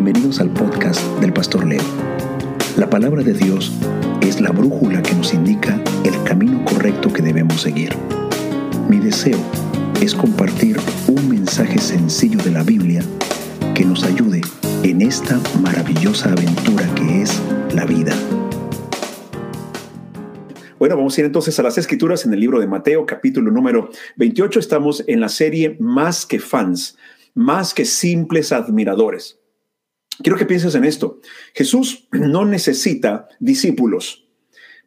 Bienvenidos al podcast del Pastor Leo. La palabra de Dios es la brújula que nos indica el camino correcto que debemos seguir. Mi deseo es compartir un mensaje sencillo de la Biblia que nos ayude en esta maravillosa aventura que es la vida. Bueno, vamos a ir entonces a las escrituras en el libro de Mateo, capítulo número 28. Estamos en la serie Más que fans, más que simples admiradores. Quiero que pienses en esto. Jesús no necesita discípulos.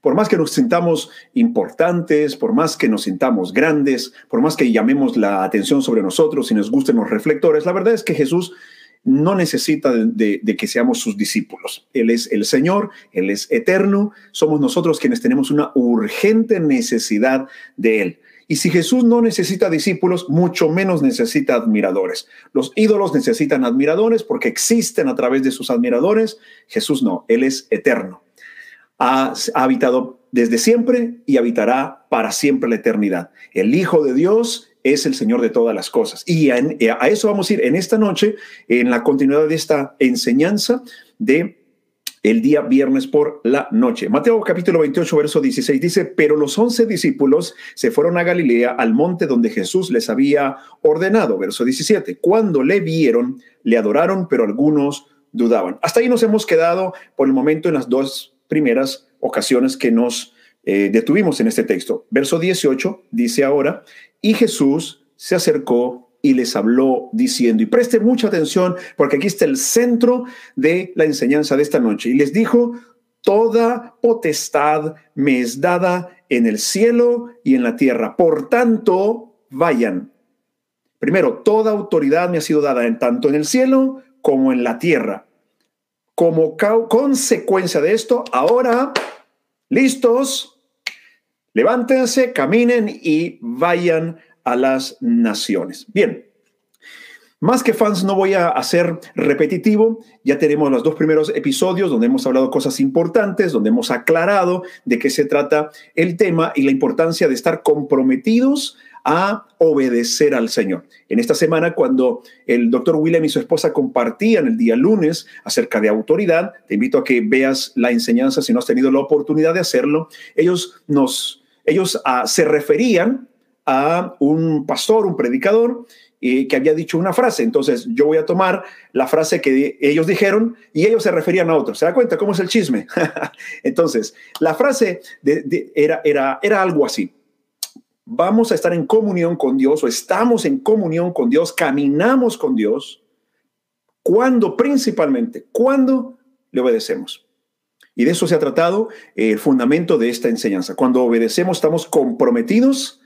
Por más que nos sintamos importantes, por más que nos sintamos grandes, por más que llamemos la atención sobre nosotros y nos gusten los reflectores, la verdad es que Jesús no necesita de, de, que seamos sus discípulos. Él es el Señor, Él es eterno, somos nosotros quienes tenemos una urgente necesidad de Él. Y si Jesús no necesita discípulos, mucho menos necesita admiradores. Los ídolos necesitan admiradores porque existen a través de sus admiradores. Jesús no, Él es eterno. Ha, habitado desde siempre y habitará para siempre la eternidad. El Hijo de Dios es el Señor de todas las cosas. Y a, a eso vamos a ir en esta noche, en la continuidad de esta enseñanza de el día viernes por la noche. Mateo capítulo 28, verso 16 dice, pero los once discípulos se fueron a Galilea, al monte donde Jesús les había ordenado. Verso 17, cuando le vieron, le adoraron, pero algunos dudaban. Hasta ahí nos hemos quedado por el momento en las dos primeras ocasiones que nos eh, detuvimos en este texto. Verso 18 dice ahora, y Jesús se acercó y les habló diciendo, y preste mucha atención porque aquí está el centro de la enseñanza de esta noche, y les dijo, toda potestad me es dada en el cielo y en la tierra, por tanto, vayan. Primero, toda autoridad me ha sido dada en tanto en el cielo como en la tierra. Como consecuencia de esto, ahora, listos, levántense, caminen y vayan a las naciones. Bien, más que fans no voy a hacer repetitivo, ya tenemos los dos primeros episodios donde hemos hablado cosas importantes, donde hemos aclarado de qué se trata el tema y la importancia de estar comprometidos a obedecer al Señor. En esta semana, cuando el doctor William y su esposa compartían el día lunes acerca de autoridad, te invito a que veas la enseñanza si no has tenido la oportunidad de hacerlo. Ellos nos, ellos ah, se referían a un pastor, un predicador, eh, que había dicho una frase. Entonces yo voy a tomar la frase que ellos dijeron y ellos se referían a otro. ¿Se da cuenta cómo es el chisme? Entonces, la frase era, era, era algo así. Vamos a estar en comunión con Dios o estamos en comunión con Dios, caminamos con Dios. cuando Principalmente, cuando le obedecemos. Y de eso se ha tratado el fundamento de esta enseñanza. Cuando obedecemos, estamos comprometidos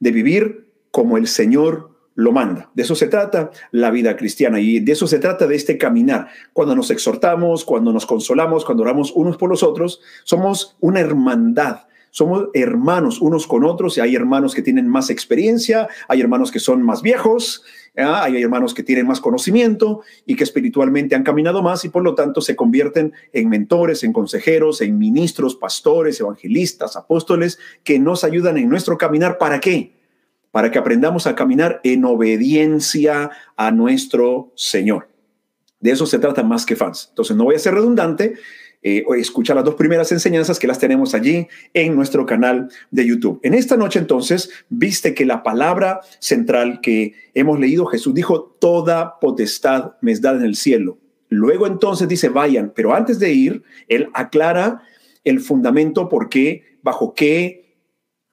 de vivir como el Señor lo manda. De eso se trata la vida cristiana y de eso se trata de este caminar. Cuando nos exhortamos, cuando nos consolamos, cuando oramos unos por los otros, somos una hermandad. Somos hermanos unos con otros y hay hermanos que tienen más experiencia, hay hermanos que son más viejos, hay hermanos que tienen más conocimiento y que espiritualmente han caminado más y por lo tanto se convierten en mentores, en consejeros, en ministros, pastores, evangelistas, apóstoles que nos ayudan en nuestro caminar. ¿Para qué? Para que aprendamos a caminar en obediencia a nuestro Señor. De eso se trata más que fans. Entonces no voy a ser redundante, eh, escuchar las dos primeras enseñanzas que las tenemos allí en nuestro canal de YouTube. En esta noche entonces, viste que la palabra central que hemos leído, Jesús dijo, toda potestad me es dada en el cielo. Luego entonces dice, vayan, pero antes de ir, él aclara el fundamento por qué, bajo qué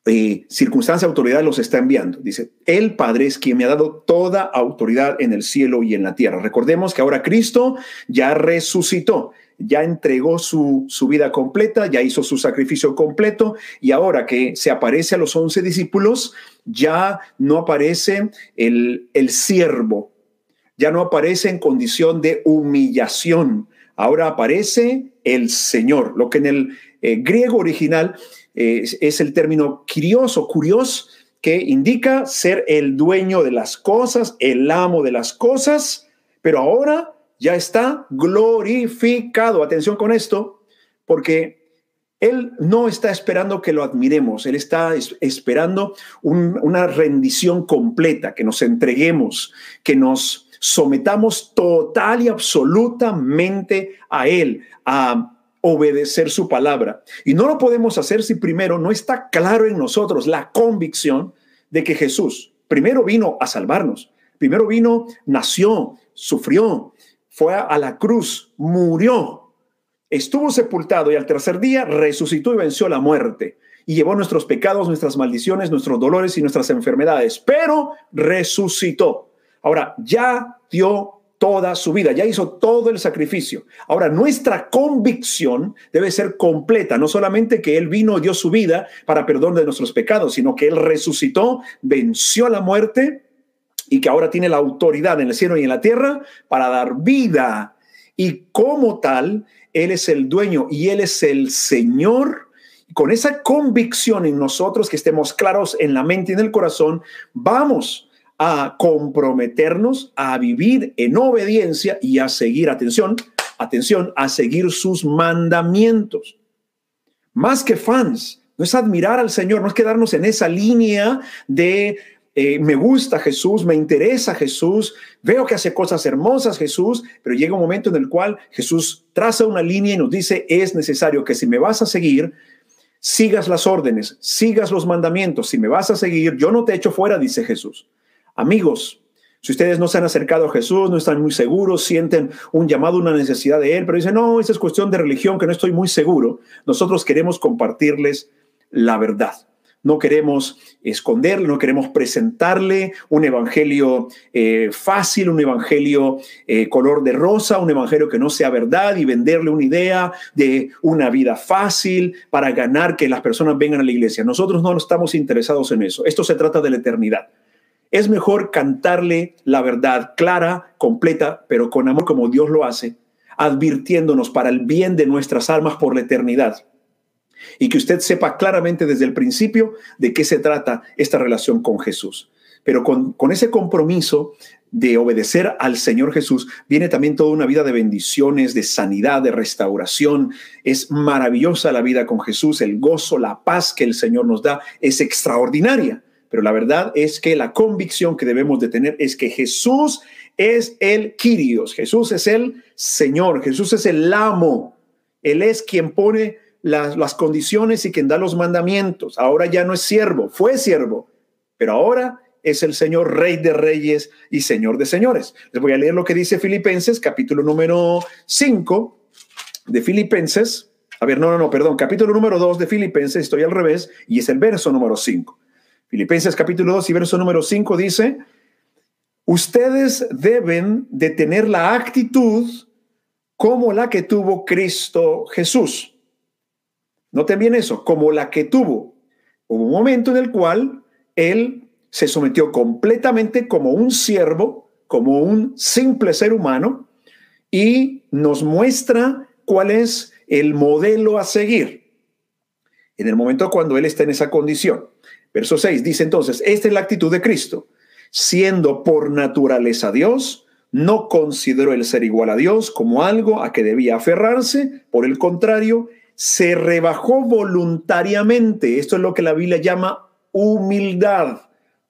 eh, circunstancia, autoridad los está enviando. Dice, el Padre es quien me ha dado toda autoridad en el cielo y en la tierra. Recordemos que ahora Cristo ya resucitó ya entregó su, su, vida completa, ya hizo su sacrificio completo y ahora que se aparece a los once discípulos, ya no aparece el, el siervo, ya no aparece en condición de humillación, ahora aparece el Señor, lo que en el eh, griego original eh, es el término curioso, curioso, que indica ser el dueño de las cosas, el amo de las cosas, pero ahora ya está glorificado. Atención con esto, porque Él no está esperando que lo admiremos, Él está esperando una rendición completa, que nos entreguemos, que nos sometamos total y absolutamente a Él, a obedecer su palabra. Y no lo podemos hacer si primero no está claro en nosotros la convicción de que Jesús primero vino a salvarnos, primero vino, nació, sufrió, fue a la cruz, murió, estuvo sepultado y al tercer día resucitó y venció la muerte y llevó nuestros pecados, nuestras maldiciones, nuestros dolores y nuestras enfermedades, pero resucitó. Ahora, ya dio toda su vida, ya hizo todo el sacrificio. Ahora, nuestra convicción debe ser completa, no solamente que Él vino y dio su vida para perdón de nuestros pecados, sino que Él resucitó, venció la muerte y que ahora tiene la autoridad en el cielo y en la tierra para dar vida. Y como tal, Él es el dueño y Él es el Señor con esa convicción en nosotros, que estemos claros en la mente y en el corazón, vamos a comprometernos a vivir en obediencia y a seguir, atención, atención, a seguir sus mandamientos. Más que fans, no es admirar al Señor, no es quedarnos en esa línea de eh, me gusta Jesús, me interesa Jesús, veo que hace cosas hermosas Jesús, pero llega un momento en el cual Jesús traza una línea y nos dice, es necesario que si me vas a seguir, sigas las órdenes, sigas los mandamientos. Si me vas a seguir, yo no te echo fuera, dice Jesús. Amigos, si ustedes no se han acercado a Jesús, no están muy seguros, sienten un llamado, una necesidad de Él, pero dicen, no, esa es cuestión de religión que no estoy muy seguro, nosotros queremos compartirles la verdad no queremos esconderle, no queremos presentarle un evangelio eh, fácil, un evangelio eh, color de rosa, un evangelio que no sea verdad y venderle una idea de una vida fácil para ganar que las personas vengan a la iglesia. Nosotros no estamos interesados en eso. Esto se trata de la eternidad. Es mejor cantarle la verdad clara, completa, pero con amor como Dios lo hace, advirtiéndonos para el bien de nuestras almas por la eternidad y que usted sepa claramente desde el principio de qué se trata esta relación con Jesús. Pero con, ese compromiso de obedecer al Señor Jesús, viene también toda una vida de bendiciones, de sanidad, de restauración. Es maravillosa la vida con Jesús, el gozo, la paz que el Señor nos da es extraordinaria. Pero la verdad es que la convicción que debemos de tener es que Jesús es el Kyrios, Jesús es el Señor, Jesús es el amo. Él es quien pone las, condiciones y quien da los mandamientos. Ahora ya no es siervo, fue siervo, pero ahora es el Señor Rey de Reyes y Señor de Señores. Les voy a leer lo que dice Filipenses, capítulo número 5 de Filipenses. A ver, no, no, no, perdón, capítulo número 2 de Filipenses, estoy al revés, y es el verso número 5. Filipenses capítulo 2 y verso número 5 dice, ustedes deben de tener la actitud como la que tuvo Cristo Jesús Noten bien eso, como la que tuvo. Hubo un momento en el cual él se sometió completamente como un siervo, como un simple ser humano, y nos muestra cuál es el modelo a seguir. En el momento cuando él está en esa condición. Verso 6 dice entonces, esta es la actitud de Cristo. Siendo por naturaleza Dios, no consideró el ser igual a Dios como algo a que debía aferrarse, por el contrario, se rebajó voluntariamente. Esto es lo que la Biblia llama humildad,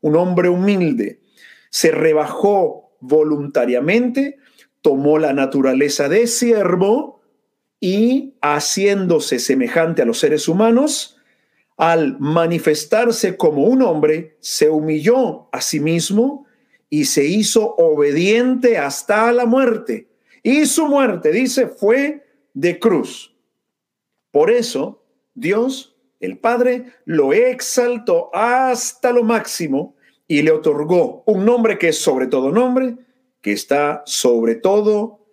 un hombre humilde. Se rebajó voluntariamente, tomó la naturaleza de siervo y haciéndose semejante a los seres humanos, al manifestarse como un hombre, se humilló a sí mismo y se hizo obediente hasta la muerte. Y su muerte, dice, fue de cruz. Por eso Dios, el Padre, lo exaltó hasta lo máximo y le otorgó un nombre que es sobre todo nombre, que está sobre todo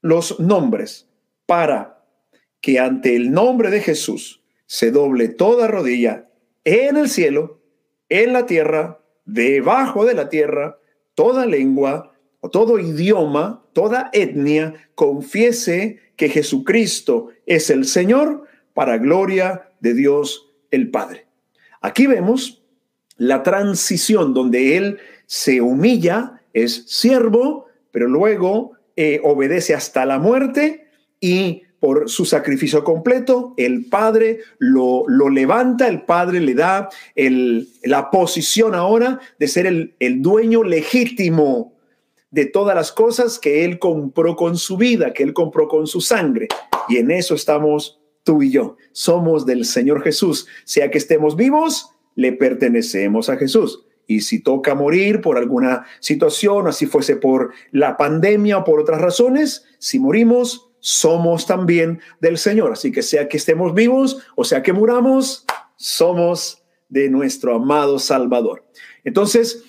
los nombres, para que ante el nombre de Jesús se doble toda rodilla en el cielo, en la tierra, debajo de la tierra, toda lengua o todo idioma, toda etnia, confiese que Jesucristo es el Señor para gloria de Dios el Padre. Aquí vemos la transición donde Él se humilla, es siervo, pero luego eh, obedece hasta la muerte y por su sacrificio completo, el Padre lo, lo levanta, el Padre le da el, la posición ahora de ser el, el dueño legítimo de todas las cosas que Él compró con su vida, que Él compró con su sangre. Y en eso estamos tú y yo. Somos del Señor Jesús. Sea que estemos vivos, le pertenecemos a Jesús. Y si toca morir por alguna situación, así fuese por la pandemia o por otras razones, si morimos, somos también del Señor. Así que sea que estemos vivos o sea que muramos, somos de nuestro amado Salvador. Entonces,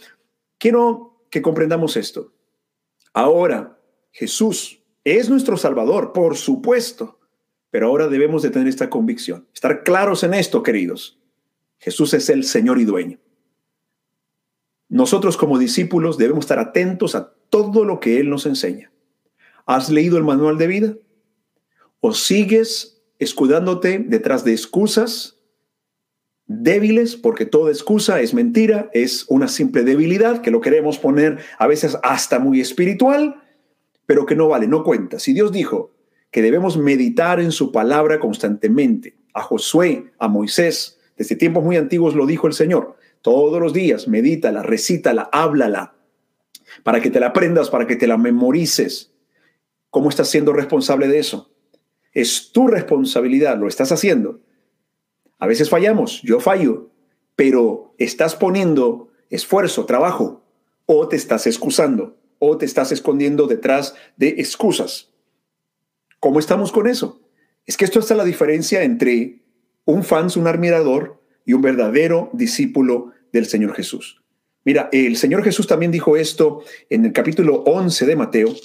quiero que comprendamos esto. Ahora, Jesús es nuestro Salvador, por supuesto, pero ahora debemos de tener esta convicción, estar claros en esto, queridos. Jesús es el Señor y dueño. Nosotros como discípulos debemos estar atentos a todo lo que Él nos enseña. ¿Has leído el manual de vida? ¿O sigues escudándote detrás de excusas débiles? Porque toda excusa es mentira, es una simple debilidad que lo queremos poner a veces hasta muy espiritual, pero que no vale, no cuenta. Si Dios dijo que debemos meditar en su palabra constantemente, a Josué, a Moisés, desde tiempos muy antiguos lo dijo el Señor, todos los días, medítala, recítala, háblala, para que te la aprendas, para que te la memorices. ¿Cómo estás siendo responsable de eso? Es tu responsabilidad, lo estás haciendo. A veces fallamos, yo fallo, pero estás poniendo esfuerzo, trabajo, o te estás excusando, o te estás escondiendo detrás de excusas. ¿Cómo estamos con eso? Es que esto está la diferencia entre un fans, un admirador, y un verdadero discípulo del Señor Jesús. Mira, el Señor Jesús también dijo esto en el capítulo 11 de Mateo.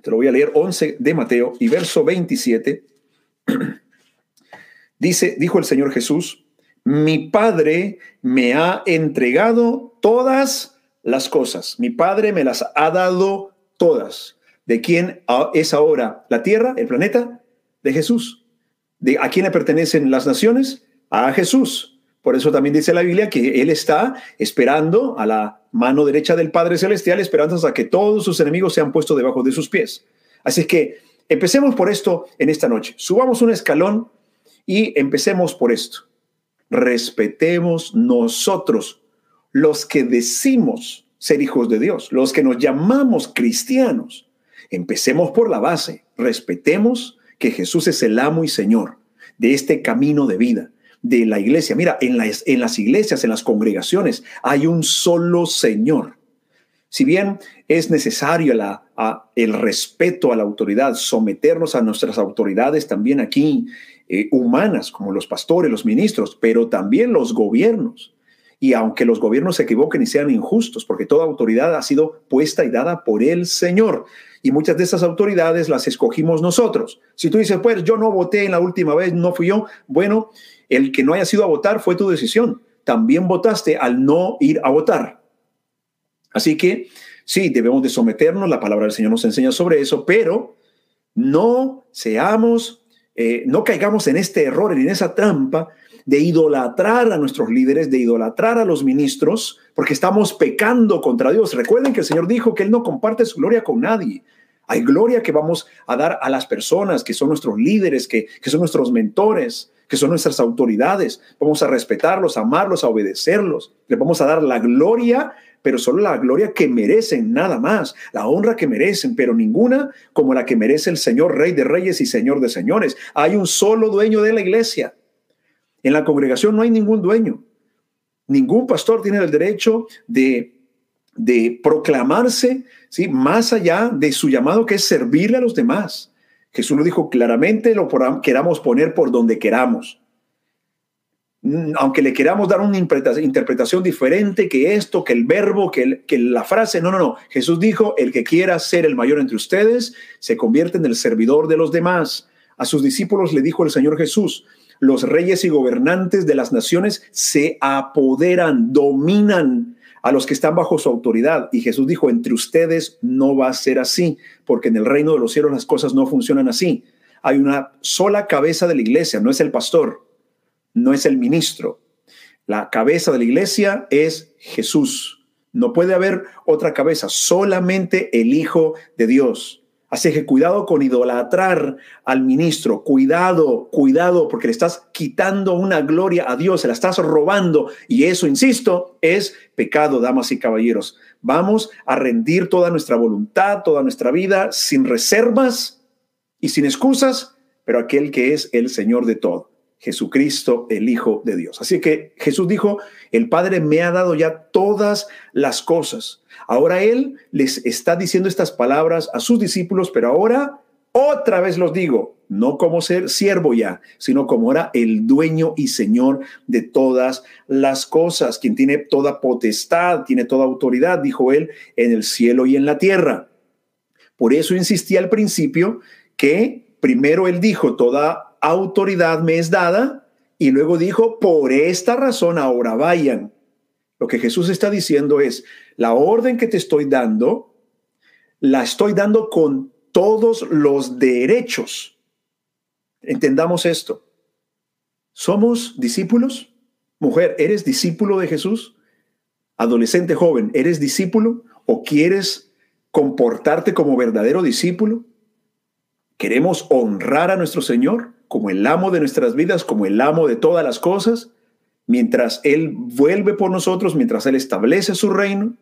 Te lo voy a leer, 11 de Mateo y verso 27. Dice, dijo el Señor Jesús, mi Padre me ha entregado todas las cosas. Mi Padre me las ha dado todas. ¿De quién es ahora la tierra, el planeta? De Jesús. ¿De a quién le pertenecen las naciones? A Jesús. Por eso también dice la Biblia que Él está esperando a la mano derecha del Padre Celestial, esperando hasta que todos sus enemigos sean puestos debajo de sus pies. Así que empecemos por esto en esta noche. Subamos un escalón y empecemos por esto. Respetemos nosotros los que decimos ser hijos de Dios, los que nos llamamos cristianos. Empecemos por la base. Respetemos que Jesús es el amo y Señor de este camino de vida de la iglesia. Mira, en las, iglesias, en las congregaciones, hay un solo Señor. Si bien es necesario el respeto a la autoridad, someternos a nuestras autoridades también aquí, eh, humanas, como los pastores, los ministros, pero también los gobiernos. Y aunque los gobiernos se equivoquen y sean injustos, porque toda autoridad ha sido puesta y dada por el Señor. Y muchas de esas autoridades las escogimos nosotros. Si tú dices, pues yo no voté en la última vez, no fui yo, bueno, el que no haya sido a votar fue tu decisión. También votaste al no ir a votar. Así que sí, debemos de someternos, la palabra del Señor nos enseña sobre eso, pero no seamos, eh, no caigamos en este error, en esa trampa de idolatrar a nuestros líderes, de idolatrar a los ministros, porque estamos pecando contra Dios. Recuerden que el Señor dijo que Él no comparte su gloria con nadie. Hay gloria que vamos a dar a las personas que son nuestros líderes, que, que son nuestros mentores, que son nuestras autoridades. Vamos a respetarlos, amarlos, a obedecerlos. Les vamos a dar la gloria, pero solo la gloria que merecen, nada más. La honra que merecen, pero ninguna como la que merece el Señor, Rey de Reyes y Señor de Señores. Hay un solo dueño de la iglesia. En la congregación no hay ningún dueño. Ningún pastor tiene el derecho de, de proclamarse ¿sí? más allá de su llamado, que es servirle a los demás. Jesús lo dijo claramente, lo queramos poner por donde queramos. Aunque le queramos dar una interpretación diferente que esto, que el verbo, que la frase, no, no, no. Jesús dijo, el que quiera ser el mayor entre ustedes, se convierte en el servidor de los demás. A sus discípulos le dijo el Señor Jesús, los reyes y gobernantes de las naciones se apoderan, dominan a los que están bajo su autoridad. Y Jesús dijo, entre ustedes no va a ser así, porque en el reino de los cielos las cosas no funcionan así. Hay una sola cabeza de la iglesia, no es el pastor, no es el ministro. La cabeza de la iglesia es Jesús. No puede haber otra cabeza, solamente el Hijo de Dios. Así que cuidado con idolatrar al ministro, cuidado, cuidado, porque le estás quitando una gloria a Dios, se la estás robando. Y eso, insisto, es pecado, damas y caballeros. Vamos a rendir toda nuestra voluntad, toda nuestra vida, sin reservas y sin excusas, pero aquel que es el Señor de todo, Jesucristo, el Hijo de Dios. Así que Jesús dijo, el Padre me ha dado ya todas las cosas. Ahora Él les está diciendo estas palabras a sus discípulos, pero ahora otra vez los digo, no como ser siervo ya, sino como era el dueño y señor de todas las cosas, quien tiene toda potestad, tiene toda autoridad, dijo él, en el cielo y en la tierra. Por eso insistí al principio que primero él dijo, toda autoridad me es dada, y luego dijo, por esta razón ahora vayan. Lo que Jesús está diciendo es, la orden que te estoy dando, la estoy dando con todos los derechos. Entendamos esto. ¿Somos discípulos? Mujer, ¿eres discípulo de Jesús? Adolescente joven, ¿eres discípulo o quieres comportarte como verdadero discípulo? ¿Queremos honrar a nuestro Señor como el amo de nuestras vidas, como el amo de todas las cosas, mientras Él vuelve por nosotros, mientras Él establece su reino?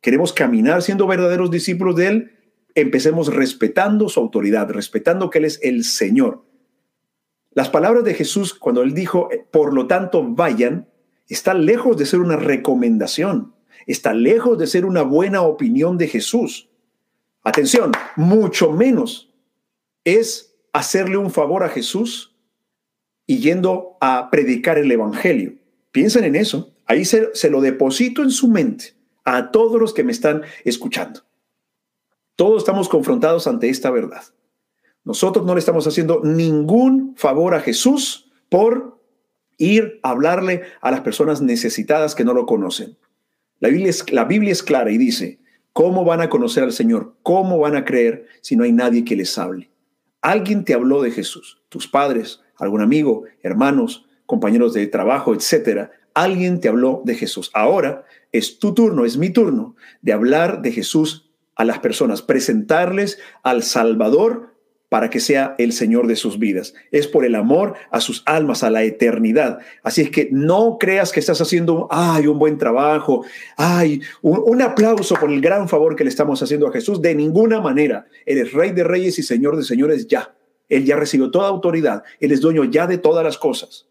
¿Queremos caminar siendo verdaderos discípulos de Él? empecemos respetando su autoridad, respetando que Él es el Señor. Las palabras de Jesús cuando Él dijo, por lo tanto, vayan, está lejos de ser una recomendación, está lejos de ser una buena opinión de Jesús. Atención, mucho menos es hacerle un favor a Jesús y yendo a predicar el Evangelio. Piensen en eso, ahí se, se lo deposito en su mente a todos los que me están escuchando. Todos estamos confrontados ante esta verdad. Nosotros no le estamos haciendo ningún favor a Jesús por ir a hablarle a las personas necesitadas que no lo conocen. La Biblia, es, la Biblia es clara y dice, ¿cómo van a conocer al Señor? ¿Cómo van a creer si no hay nadie que les hable? Alguien te habló de Jesús, tus padres, algún amigo, hermanos, compañeros de trabajo, etcétera. Alguien te habló de Jesús. Ahora es tu turno, es mi turno de hablar de Jesús a las personas, presentarles al Salvador para que sea el Señor de sus vidas. Es por el amor a sus almas, a la eternidad. Así es que no creas que estás haciendo, ay, un buen trabajo, ay, un, aplauso por el gran favor que le estamos haciendo a Jesús. De ninguna manera. Eres rey de reyes y señor de señores ya. Él ya recibió toda autoridad. Él es dueño ya de todas las cosas.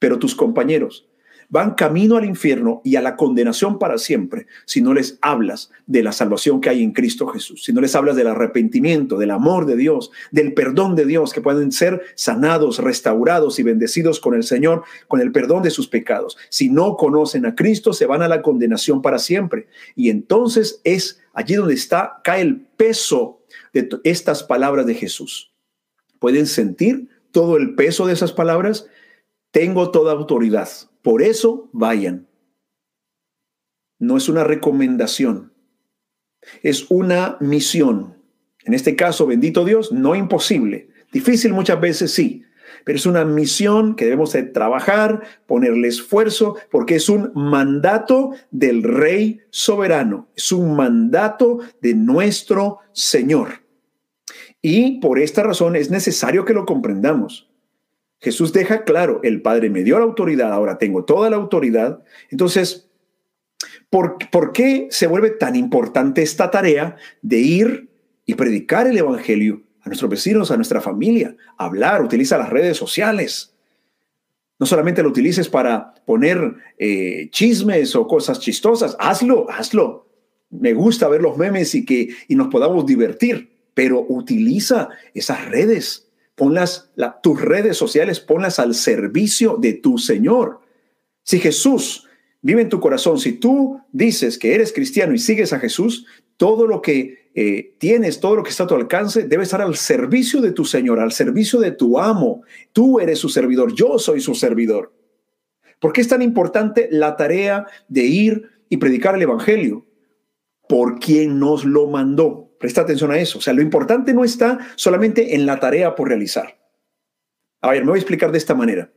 Pero tus compañeros, van camino al infierno y a la condenación para siempre si no les hablas de la salvación que hay en Cristo Jesús, si no les hablas del arrepentimiento, del amor de Dios, del perdón de Dios, que pueden ser sanados, restaurados y bendecidos con el Señor, con el perdón de sus pecados. Si no conocen a Cristo, se van a la condenación para siempre. Y entonces es allí donde está, cae el peso de estas palabras de Jesús. ¿Pueden sentir todo el peso de esas palabras? Tengo toda autoridad por eso vayan. No es una recomendación, es una misión. En este caso, bendito Dios, no imposible. Difícil muchas veces sí, pero es una misión que debemos de trabajar, ponerle esfuerzo, porque es un mandato del Rey soberano, es un mandato de nuestro Señor. Y por esta razón es necesario que lo comprendamos. Jesús deja claro, el Padre me dio la autoridad, ahora tengo toda la autoridad. Entonces, ¿por, ¿por qué se vuelve tan importante esta tarea de ir y predicar el Evangelio a nuestros vecinos, a nuestra familia, hablar, utiliza las redes sociales? No solamente lo utilices para poner eh, chismes o cosas chistosas, hazlo, hazlo. Me gusta ver los memes y que y nos podamos divertir, pero utiliza esas redes ponlas, tus redes sociales, ponlas al servicio de tu Señor. Si Jesús vive en tu corazón, si tú dices que eres cristiano y sigues a Jesús, todo lo que eh, tienes, todo lo que está a tu alcance, debe estar al servicio de tu Señor, al servicio de tu amo. Tú eres su servidor, yo soy su servidor. ¿Por qué es tan importante la tarea de ir y predicar el Evangelio? Por quien nos lo mandó. Presta atención a eso. O sea, lo importante no está solamente en la tarea por realizar. A ver, me voy a explicar de esta manera.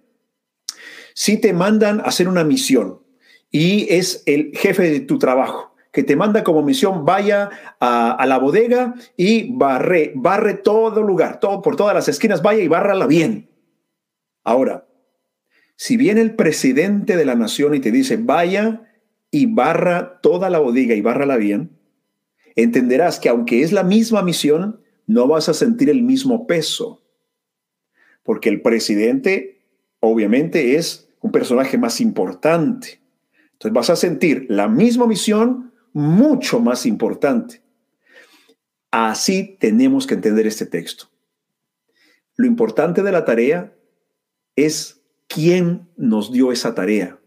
Si te mandan a hacer una misión y es el jefe de tu trabajo que te manda como misión, vaya a, la bodega y barre, barre todo lugar, todo, por todas las esquinas, vaya y bárrala bien. Ahora, si viene el presidente de la nación y te dice, vaya y barra toda la bodega y barra la bien, entenderás que aunque es la misma misión, no vas a sentir el mismo peso. Porque el presidente, obviamente, es un personaje más importante. Entonces vas a sentir la misma misión mucho más importante. Así tenemos que entender este texto. Lo importante de la tarea es quién nos dio esa tarea.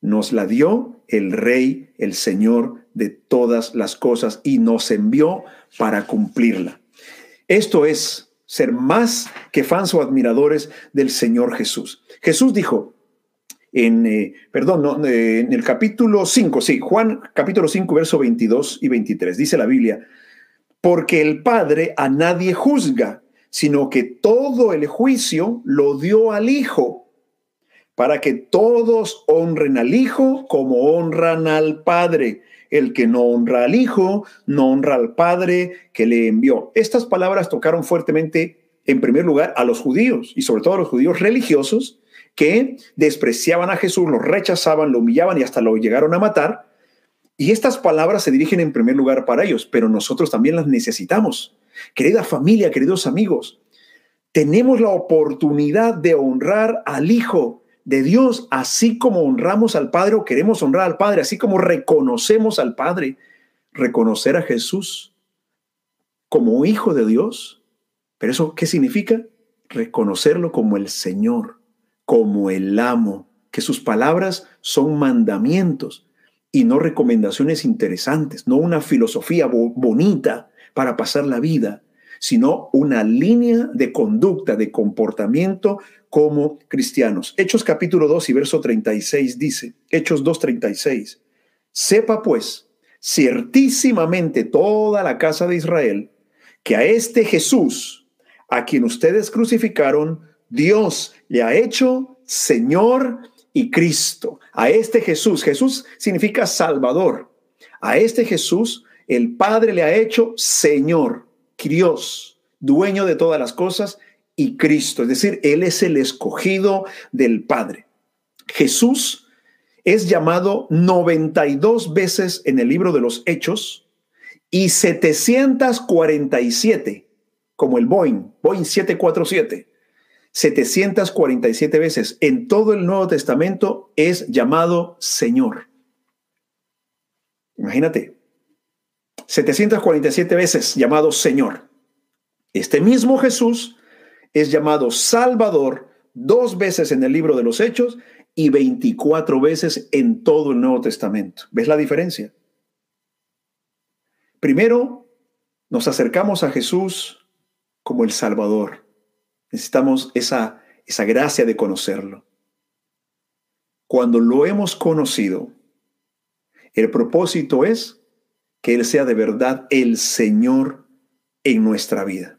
Nos la dio el Rey, el Señor de todas las cosas y nos envió para cumplirla. Esto es ser más que fans o admiradores del Señor Jesús. Jesús dijo en, eh, perdón, eh, en el capítulo 5, sí, Juan capítulo 5, verso 22 y 23, dice la Biblia, porque el Padre a nadie juzga, sino que todo el juicio lo dio al Hijo, para que todos honren al Hijo como honran al Padre. El que no honra al Hijo, no honra al Padre que le envió. Estas palabras tocaron fuertemente, en primer lugar, a los judíos, y sobre todo a los judíos religiosos, que despreciaban a Jesús, lo rechazaban, lo humillaban y hasta lo llegaron a matar y estas palabras se dirigen en primer lugar para ellos, pero nosotros también las necesitamos. Querida familia, queridos amigos, tenemos la oportunidad de honrar al Hijo de Dios, así como honramos al Padre o queremos honrar al Padre, así como reconocemos al Padre, reconocer a Jesús como Hijo de Dios. Pero eso, ¿qué significa? Reconocerlo como el Señor, como el amo, que sus palabras son mandamientos y no recomendaciones interesantes, no una filosofía bonita para pasar la vida, sino una línea de conducta, de comportamiento como cristianos. Hechos capítulo 2 y verso 36 dice, Hechos 2.36, sepa pues ciertísimamente toda la casa de Israel que a este Jesús, a quien ustedes crucificaron, Dios le ha hecho Señor y Cristo. A este Jesús, Jesús significa Salvador. A este Jesús el Padre le ha hecho Señor, Dios, dueño de todas las cosas y Cristo. Es decir, Él es el escogido del Padre. Jesús es llamado 92 veces en el libro de los Hechos y 747 como el Boeing, Boeing 747 747 veces en todo el Nuevo Testamento es llamado Señor. Imagínate, 747 veces llamado Señor. Este mismo Jesús es llamado Salvador dos veces en el libro de los Hechos y 24 veces en todo el Nuevo Testamento. ¿Ves la diferencia? Primero, nos acercamos a Jesús como el Salvador. Necesitamos esa, esa gracia de conocerlo. Cuando lo hemos conocido, el propósito es que Él sea de verdad el Señor en nuestra vida.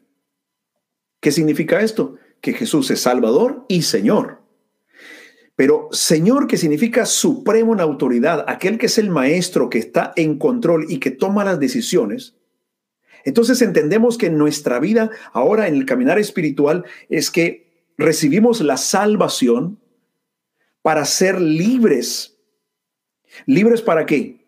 ¿Qué significa esto? Que Jesús es Salvador y Señor. Pero Señor que significa supremo en autoridad, aquel que es el maestro, que está en control y que toma las decisiones, entonces entendemos que en nuestra vida, ahora en el caminar espiritual, es que recibimos la salvación para ser libres. ¿Libres para qué?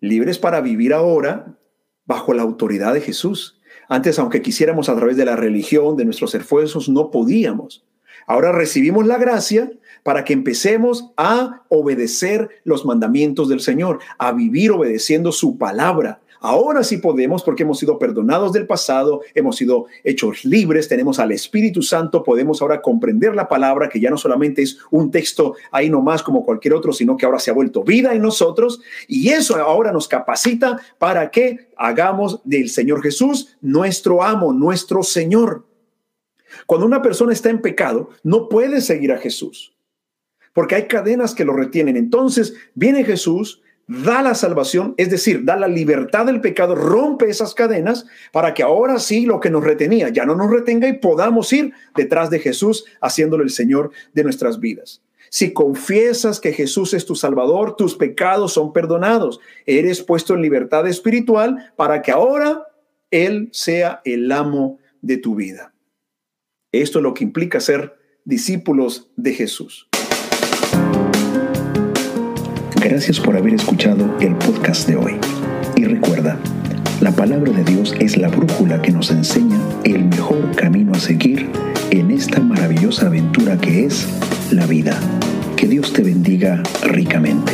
Libres para vivir ahora bajo la autoridad de Jesús. Antes, aunque quisiéramos a través de la religión, de nuestros esfuerzos, no podíamos. Ahora recibimos la gracia para que empecemos a obedecer los mandamientos del Señor, a vivir obedeciendo su palabra, Ahora sí podemos porque hemos sido perdonados del pasado, hemos sido hechos libres, tenemos al Espíritu Santo, podemos ahora comprender la palabra que ya no solamente es un texto ahí nomás como cualquier otro, sino que ahora se ha vuelto vida en nosotros y eso ahora nos capacita para que hagamos del Señor Jesús nuestro amo, nuestro Señor. Cuando una persona está en pecado, no puede seguir a Jesús porque hay cadenas que lo retienen. Entonces viene Jesús, da la salvación, es decir, da la libertad del pecado, rompe esas cadenas para que ahora sí lo que nos retenía ya no nos retenga y podamos ir detrás de Jesús haciéndole el Señor de nuestras vidas. Si confiesas que Jesús es tu Salvador, tus pecados son perdonados. Eres puesto en libertad espiritual para que ahora Él sea el amo de tu vida. Esto es lo que implica ser discípulos de Jesús. Gracias por haber escuchado el podcast de hoy. Y recuerda, la palabra de Dios es la brújula que nos enseña el mejor camino a seguir en esta maravillosa aventura que es la vida. Que Dios te bendiga ricamente.